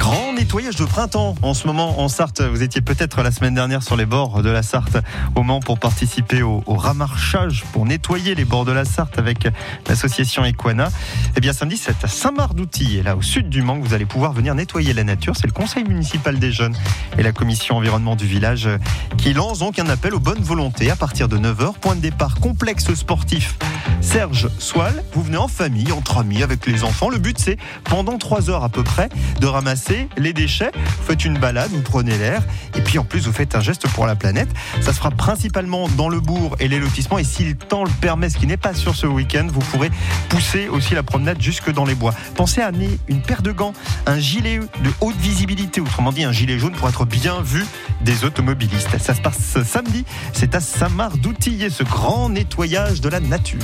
Grand nettoyage de printemps en ce moment en Sarthe. Vous étiez peut-être la semaine dernière sur les bords de la Sarthe au Mans pour participer au, ramarchage, pour nettoyer les bords de la Sarthe avec l'association Equana. Eh bien samedi c'est à Saint-Marc-d'Outilly, là au sud du Mans, vous allez pouvoir venir nettoyer la nature. C'est le conseil municipal des jeunes et la commission environnement du village qui lance donc un appel aux bonnes volontés à partir de 9h. Point de départ complexe sportif Serge Soal. Vous venez en famille, entre amis, avec les enfants. Le but c'est pendant 3 heures à peu près de ramasser les déchets, vous faites une balade, vous prenez l'air, et puis en plus vous faites un geste pour la planète. Ça se fera principalement dans le bourg et les lotissements, et si le temps le permet, ce qui n'est pas sur ce week-end, vous pourrez pousser aussi la jusque dans les bois. Pensez à amener une paire de gants, un gilet de haute visibilité, autrement dit un gilet jaune pour être bien vu des automobilistes. Ça se passe samedi, c'est à Saint-Marc d'Outillier, ce grand nettoyage de la nature.